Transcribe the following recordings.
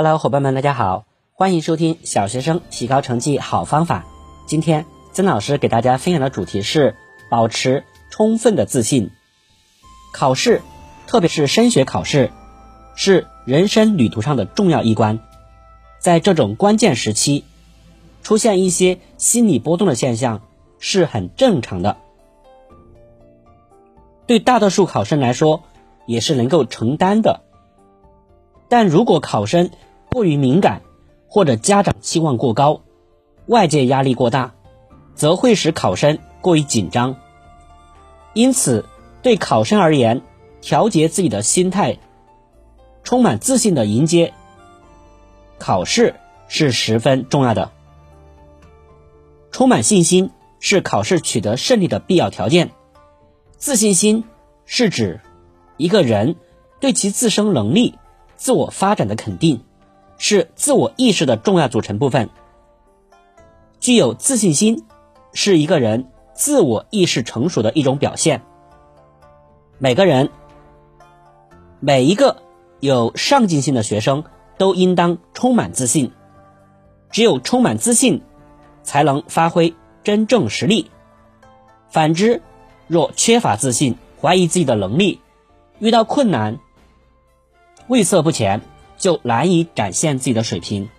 Hello，伙伴们，大家好，欢迎收听小学生提高成绩好方法。今天曾老师给大家分享的主题是保持充分的自信。考试，特别是升学考试，是人生旅途上的重要一关。在这种关键时期，出现一些心理波动的现象是很正常的。对大多数考生来说，也是能够承担的。但如果考生过于敏感，或者家长期望过高，外界压力过大，则会使考生过于紧张。因此，对考生而言，调节自己的心态，充满自信的迎接考试是十分重要的。充满信心是考试取得胜利的必要条件。自信心是指一个人对其自身能力。自我发展的肯定，是自我意识的重要组成部分。具有自信心，是一个人自我意识成熟的一种表现。每个人，每一个有上进心的学生都应当充满自信。只有充满自信，才能发挥真正实力。反之，若缺乏自信，怀疑自己的能力，遇到困难。畏色不前，就难以展现自己的水平。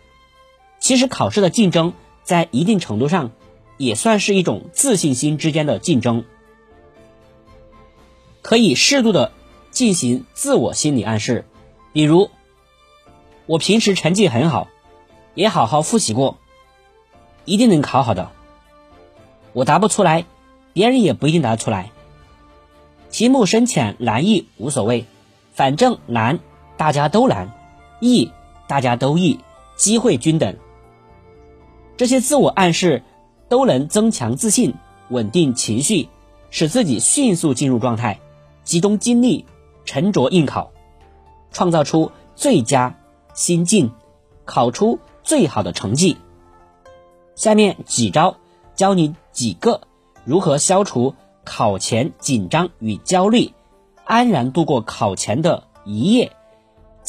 其实考试的竞争，在一定程度上，也算是一种自信心之间的竞争。可以适度的进行自我心理暗示，比如，我平时成绩很好，也好好复习过，一定能考好的。我答不出来，别人也不一定答得出来。题目深浅难易无所谓，反正难。大家都难，易大家都易，机会均等。这些自我暗示都能增强自信，稳定情绪，使自己迅速进入状态，集中精力，沉着应考，创造出最佳心境，考出最好的成绩。下面几招教你几个如何消除考前紧张与焦虑，安然度过考前的一夜。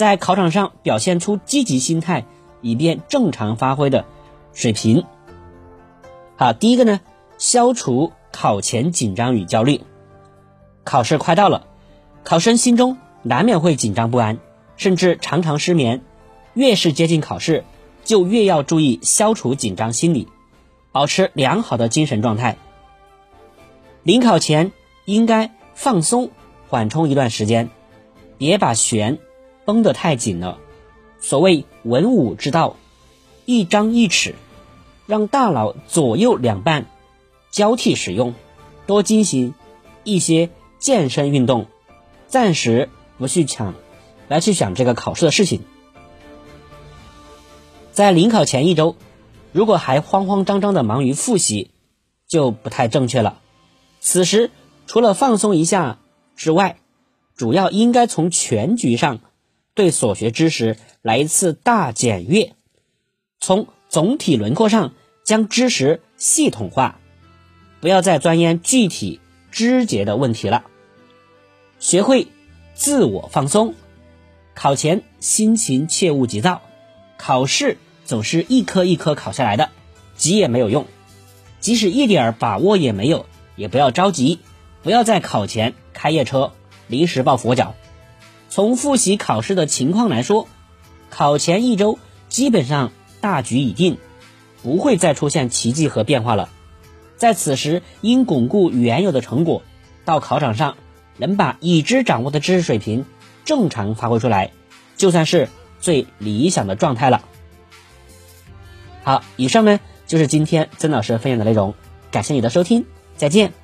在考场上表现出积极心态，以便正常发挥的水平。好，第一个呢，消除考前紧张与焦虑。考试快到了，考生心中难免会紧张不安，甚至常常失眠。越是接近考试，就越要注意消除紧张心理，保持良好的精神状态。临考前应该放松缓冲一段时间，别把悬。绷得太紧了。所谓文武之道，一张一弛，让大脑左右两半交替使用，多进行一些健身运动，暂时不去抢，来去想这个考试的事情。在临考前一周，如果还慌慌张张的忙于复习，就不太正确了。此时除了放松一下之外，主要应该从全局上。对所学知识来一次大检阅，从总体轮廓上将知识系统化，不要再钻研具体枝节的问题了。学会自我放松，考前心情切勿急躁。考试总是一科一科考下来的，急也没有用。即使一点把握也没有，也不要着急，不要在考前开夜车，临时抱佛脚。从复习考试的情况来说，考前一周基本上大局已定，不会再出现奇迹和变化了。在此时，应巩固原有的成果，到考场上能把已知掌握的知识水平正常发挥出来，就算是最理想的状态了。好，以上呢就是今天曾老师分享的内容，感谢你的收听，再见。